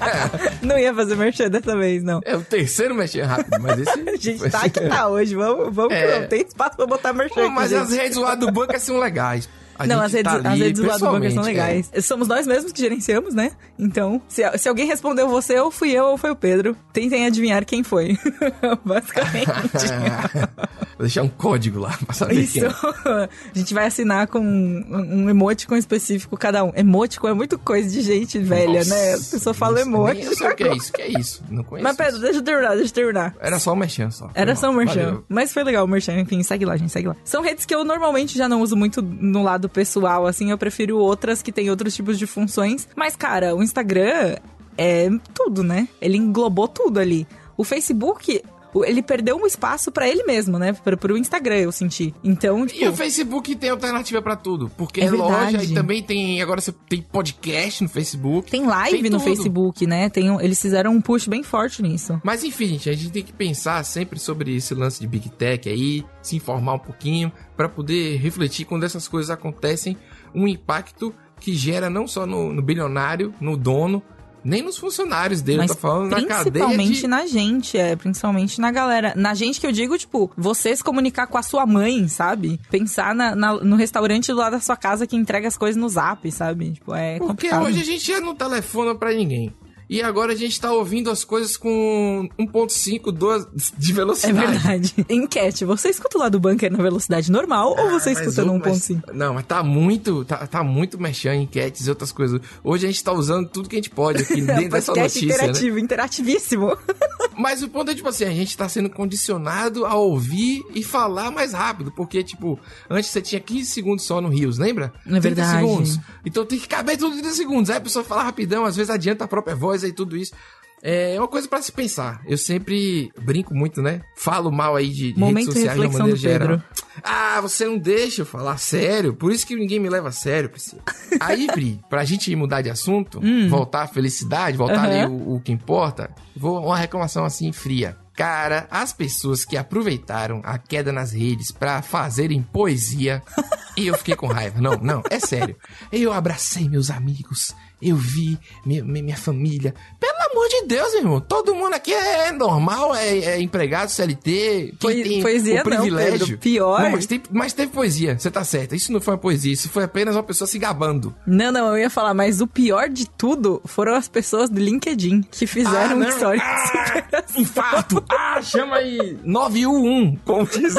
Não ia fazer merchan dessa vez, não. É o terceiro mexer rápido, mas esse. A gente tá que tá hoje, vamos, vamos É. não tem espaço pra botar merchan Pô, mas as redes do lado do bunker são legais. Não, as redes, tá as redes do lado do bunker são é. legais. Somos nós mesmos que gerenciamos, né? Então, se, se alguém respondeu você, ou fui eu, ou foi o Pedro. Tentem adivinhar quem foi. Basicamente. Vou deixar um código lá pra saber Isso. quem é. A gente vai assinar com um, um emoticon específico cada um. Emoticon é muito coisa de gente velha, Nossa, né? A pessoa fala isso, nem Eu sei o que é isso, o que é isso. Não conheço. Mas Pedro, isso. deixa eu terminar, deixa eu terminar. Era só o merchan só. Era só um merchan. Valeu. Mas foi legal o merchan. Enfim, segue lá, gente, segue lá. São redes que eu normalmente já não uso muito no lado pessoal, assim. Eu prefiro outras que têm outros tipos de funções. Mas, cara, o Instagram é tudo, né? Ele englobou tudo ali. O Facebook, ele perdeu um espaço pra ele mesmo, né? Pra, pro Instagram, eu senti. Então, tipo... E o Facebook tem alternativa pra tudo. Porque É é, loja e também tem. Agora você tem podcast no Facebook. Tem live Tem no. Facebook, né? Tem eles fizeram um push bem forte nisso. Mas enfim, gente, a gente tem que pensar sempre sobre esse lance de Big Tech aí, se informar um pouquinho, pra poder refletir quando essas coisas acontecem, um impacto que gera não só no, no bilionário, no dono, nem nos funcionários dele, Mas tô falando na cadeia principalmente de... na gente, é. Principalmente na galera. Na gente que eu digo, tipo, você se comunicar com a sua mãe, sabe? Pensar na- na- no restaurante do lado da sua casa que entrega as coisas no zap, sabe? Tipo, é Porque complicado. hoje a gente já não telefona pra ninguém. E agora a gente tá ouvindo as coisas com 1.5, 2 de É velocidade. verdade. Enquete, você escuta lá do bunker na velocidade normal ou você Ah, escuta o- no mas- 1.5? Não, mas tá muito, tá, tá muito mexendo em enquetes e outras coisas. Hoje a gente tá usando tudo que a gente pode aqui dentro dessa notícia, né? interativo, interativíssimo. Mas o ponto é, tipo assim, a gente tá sendo condicionado a ouvir e falar mais rápido. Porque, tipo, antes você tinha 15 segundos só no Rios, lembra? É 30 verdade. segundos. Então tem que caber tudo em 30 segundos. Aí a pessoa fala rapidão, às vezes adianta a própria voz e tudo isso. É uma coisa pra se pensar. Eu sempre brinco muito, né? Falo mal aí de, de Momento redes de sociais de maneira geral. Ah, você não deixa eu falar sério. Por isso que ninguém me leva a sério, Priscila. Aí, Pri, pra gente mudar de assunto, voltar à felicidade, voltar Hum. Aham. ali o, o que importa, vou uma reclamação assim fria. Cara, as pessoas que aproveitaram a queda nas redes pra fazerem poesia, e eu fiquei com raiva. Não, não, é sério. Eu abracei meus amigos, eu vi minha, minha família. Pelo amor de Deus, meu irmão, todo mundo aqui é normal, é, é empregado, CLT, quem tem poesia o não, privilégio. Pedro, pior. Não, mas, tem- mas teve poesia, você tá certa. Isso não foi uma poesia, isso foi apenas uma pessoa se gabando. Não, não, eu ia falar, mas o pior de tudo foram as pessoas do LinkedIn que fizeram Ah, não. story. Ah, infarto! Ah, chama aí 911, como diz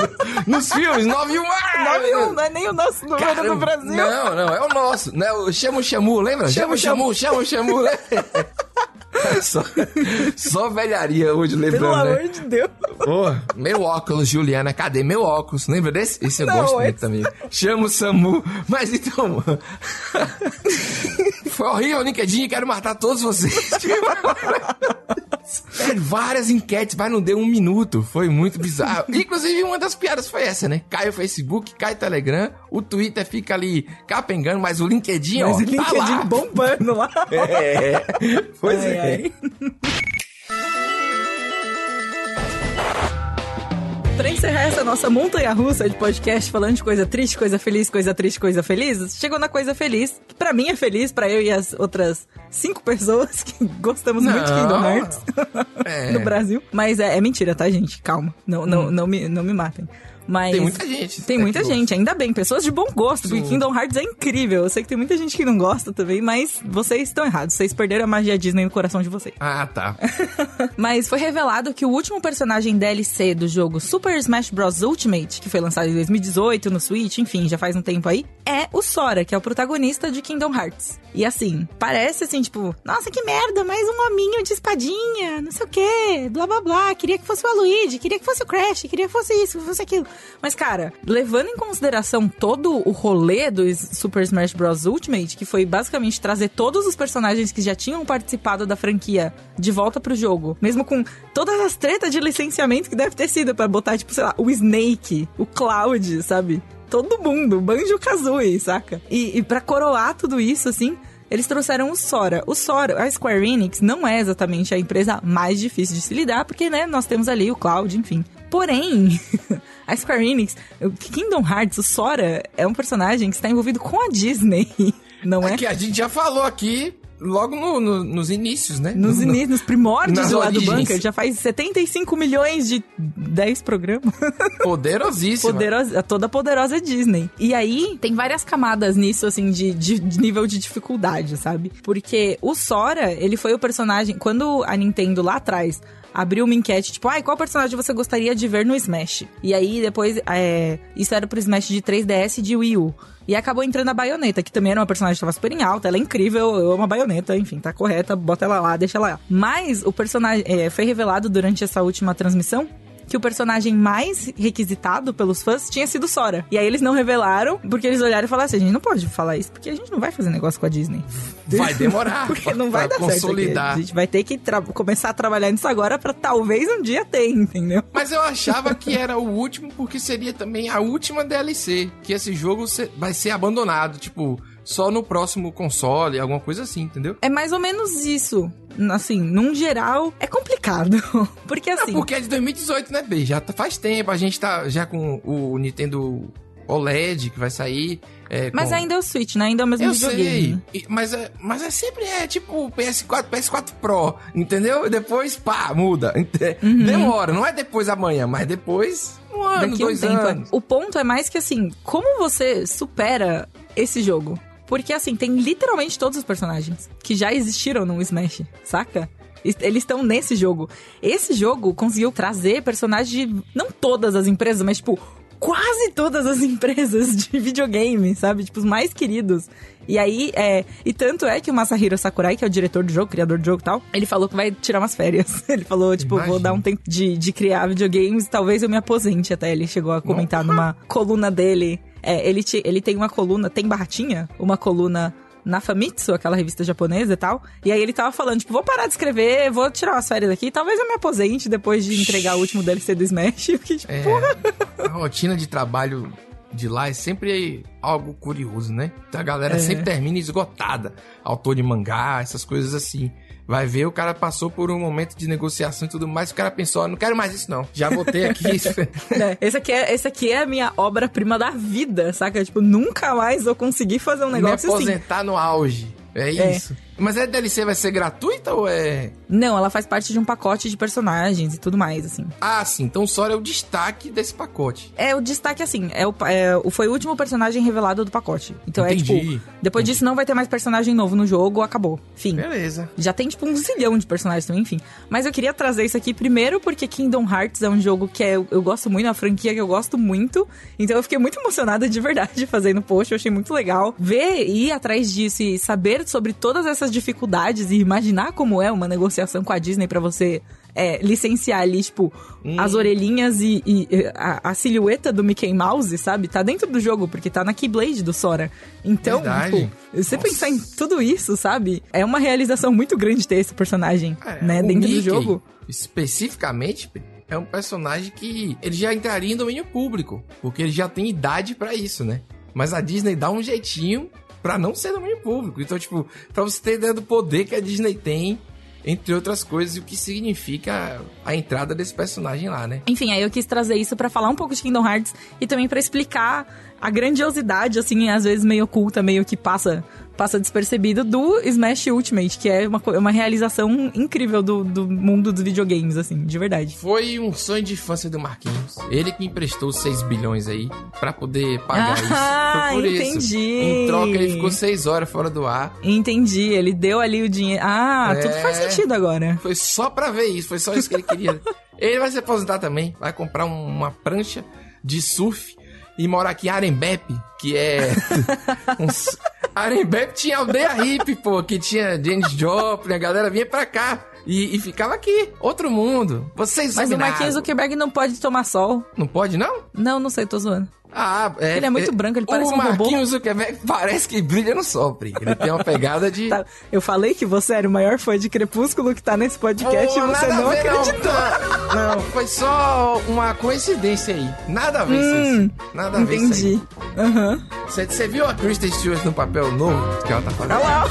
nos filmes, 911! Ah, 91, não é nem o nosso número do Caramba, Brasil. Não, não, é o nosso. Né? O Chama o Chamu, lembra? Chama o Chamu, chama o Chamu. né? só, só velharia hoje, Pelo lembrando, né? amor de Deus. Porra, meu óculos, Juliana, cadê meu óculos? Lembra desse? Esse eu Não, gosto muito também. Chama o Samu. Mas então. Foi horrível o LinkedIn, quero matar todos vocês. Sério, várias enquetes, mas não deu um minuto. Foi muito bizarro. Inclusive, uma das piadas foi essa, né? Cai o Facebook, cai o Telegram, o Twitter fica ali capengando, mas o LinkedIn, Mas ó. o LinkedIn tá lá. bombando lá. É. Pois Ai, é. ai. Pra encerrar essa nossa montanha russa de podcast falando de coisa triste, coisa feliz, coisa triste, coisa feliz, chegou na coisa feliz, que pra mim é feliz, pra eu e as outras cinco pessoas que gostamos muito de Kingdom Não. Hearts É. no Brasil. Mas é, é mentira, tá, gente? Calma. Não, não, não, me, não me matem. Mas Tem muita gente. Tem muita gente, ainda bem, pessoas de bom gosto, porque Sim. Kingdom Hearts é incrível. Eu sei que tem muita gente que não gosta também, mas vocês estão errados. Vocês perderam a magia Disney no coração de vocês. Ah, tá. Mas foi revelado que o último personagem DLC do jogo Super Smash Bros. Ultimate, que foi lançado em 2018 no Switch, enfim, já faz um tempo aí, é o Sora, que é o protagonista de Kingdom Hearts. E assim, parece assim, tipo, nossa, que merda, mais um hominho de espadinha, não sei o quê, blá blá blá, queria que fosse o Luigi, queria que fosse o Crash, queria que fosse isso, que fosse aquilo. Mas, cara, levando em consideração todo o rolê do Super Smash Bros. Ultimate, que foi basicamente trazer todos os personagens que já tinham participado da franquia de volta pro jogo, mesmo com todas as tretas de licenciamento que deve ter sido pra botar, tipo, sei lá, o Snake, o Cloud, sabe? Todo mundo, Banjo Kazooie, saca? E, e para coroar tudo isso, assim, eles trouxeram o Sora. O Sora, a Square Enix, não é exatamente a empresa mais difícil de se lidar, porque, né, nós temos ali o Cloud, enfim. Porém, a Square Enix, Kingdom Hearts, o Sora, é um personagem que está envolvido com a Disney, não é? É que a gente já falou aqui logo no- no- nos inícios, né? Nos No- nos primórdios do lado bunker, já faz 75 milhões de 10 programas. Poderosíssima. Poderosa, toda poderosa Disney. E aí, tem várias camadas nisso, assim, de, de- de nível de dificuldade, sabe? Porque o Sora, ele foi o personagem. Quando a Nintendo lá atrás abriu uma enquete, tipo, ai, qual personagem você gostaria de ver no Smash? E aí, depois, é, isso era pro Smash de 3DS e de Wii U. E acabou entrando a Baioneta, que também era uma personagem que tava super em alta, ela é incrível, eu amo a Baioneta, enfim, tá correta, bota ela lá, deixa ela lá. Mas o personagem, é, foi revelado durante essa última transmissão que o personagem mais requisitado pelos fãs tinha sido Sora. E aí eles não revelaram, porque eles olharam e falaram assim: a gente não pode falar isso, porque a gente não vai fazer negócio com a Disney. Vai demorar. Porque não vai pra dar certo. consolidar. aqui. A gente vai ter que começar a trabalhar nisso agora pra talvez um dia ter, entendeu? Mas eu achava que era o último porque seria também a última DLC. Que esse jogo vai ser abandonado, tipo, só no próximo console, alguma coisa assim, entendeu? É mais ou menos isso. Assim, num geral, é complicado. Porque assim. porque é de 2018, né, B? Já tá- faz tempo, a gente tá já com o Nintendo OLED que vai sair. é, Mas com- ainda é o Switch, né? Ainda é o mesmo Eu videogame. sei, e- mas é, mas é sempre é tipo PS4, PS4 Pro, entendeu? E depois, pá, muda. Ente- Demora, não é depois amanhã, mas depois um ano, Daqui um dois tempo. é. anos. O ponto é mais que assim, como você supera esse jogo? Porque assim, tem literalmente todos os personagens que já existiram no Smash, saca? Es- Eles estão nesse jogo. Esse jogo conseguiu trazer personagens de não todas as empresas, mas tipo quase todas as empresas de videogame, sabe? Tipo os mais queridos. E aí, é. E tanto é que o Masahiro Sakurai, que é o diretor do jogo, criador do jogo e tal, ele falou que vai tirar umas férias. Ele falou, tipo, vou Imagina. dar um tempo de, de criar videogames, talvez eu me aposente até. Ele chegou a comentar numa coluna dele. É, ele, ti- ele tem uma coluna, tem barratinha? Uma coluna na Famitsu, aquela revista japonesa e tal. E aí ele tava falando, tipo, vou parar de escrever, vou tirar umas férias aqui, talvez eu me aposente depois de entregar o último DLC do Smash. Eu fiquei, tipo, É, porra. a rotina de trabalho de lá é sempre algo curioso, né? Então a galera É. sempre termina esgotada. Autor de mangá, essas coisas assim. Vai ver, o cara passou por um momento de negociação e tudo mais, o cara pensou, "Ah, não quero mais isso não. Já botei aqui. É, esse, aqui é, esse aqui é a minha obra-prima da vida, saca? Tipo, nunca mais vou conseguir fazer um Me negócio assim. aposentar no auge. É É. Mas a DLC vai ser gratuita ou é. Não, ela faz parte de um pacote de personagens e tudo mais, assim. Ah, sim. Então o Sora é o destaque desse pacote. É o destaque assim, é o, é o- foi o último personagem revelado do pacote. Então é Entendi. tipo, depois disso não vai ter mais personagem novo no jogo, acabou. Fim. Beleza. Já tem, tipo, um zilhão de personagens também, enfim. Mas eu queria trazer isso aqui primeiro porque Kingdom Hearts é um jogo que é- eu gosto muito, é uma franquia que eu gosto muito. Então eu fiquei muito emocionada de verdade fazendo post, eu achei muito legal. Ver e ir atrás disso e saber sobre todas essas dificuldades e imaginar como é uma negociação com a Disney pra você é, licenciar ali, tipo, as orelhinhas e, e, a, a silhueta do Mickey Mouse, sabe? Tá dentro do jogo, porque tá na Keyblade do Sora. Então, tipo, você Nossa. pensar em tudo isso, sabe? É uma realização muito grande ter esse personagem, É, né, dentro do Mickey, jogo. Especificamente, é um personagem que ele já entraria em domínio público, porque ele já tem idade pra isso, né? Mas a Disney dá um jeitinho pra não ser domínio público. Então, tipo, pra você ter ideia do poder que a Disney tem, entre outras coisas, e o que significa a entrada desse personagem lá, né? Enfim, aí eu quis trazer isso pra falar um pouco de Kingdom Hearts e também pra explicar a grandiosidade, assim, às vezes meio oculta, meio que passa passa despercebido do Smash Ultimate, que é uma, co- uma realização incrível do, do mundo dos videogames, assim, de verdade. Foi um sonho de infância do Marquinhos. Ele que emprestou 6 bilhões aí pra poder pagar Ah, isso. Foi por entendi. isso. Em troca, ele ficou 6 horas fora do ar. Entendi, ele deu ali o dinheiro. Ah, É. tudo faz sentido agora. Foi só pra ver isso, foi só isso que ele queria. ele vai se aposentar também, vai comprar um- uma prancha de surf e morar aqui em Arembep, que é. uns... Arembep tinha aldeia hippie, pô, que tinha James Joplin, a galera vinha pra cá. E, e ficava aqui, outro mundo. Vocês Mas o Marquinhos. Zuckerberg não pode tomar sol. Não pode, não? Não, não sei, tô zoando. Ah, é. Ele é muito branco, ele parece um robô. O Marquinhos Zuckerberg parece que brilha no sol, Pri. Ele tem uma pegada de... Tá, eu falei que você era o maior fã de Crepúsculo que tá nesse podcast Pô, e você não ver, acreditou. Não, não, foi só uma coincidência aí. Nada a ver isso. Hum, Nada a ver isso. Entendi. Aham. Você você viu a Kristen Stewart no papel novo que ela tá fazendo? Olha lá.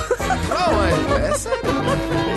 Não, é, é sério.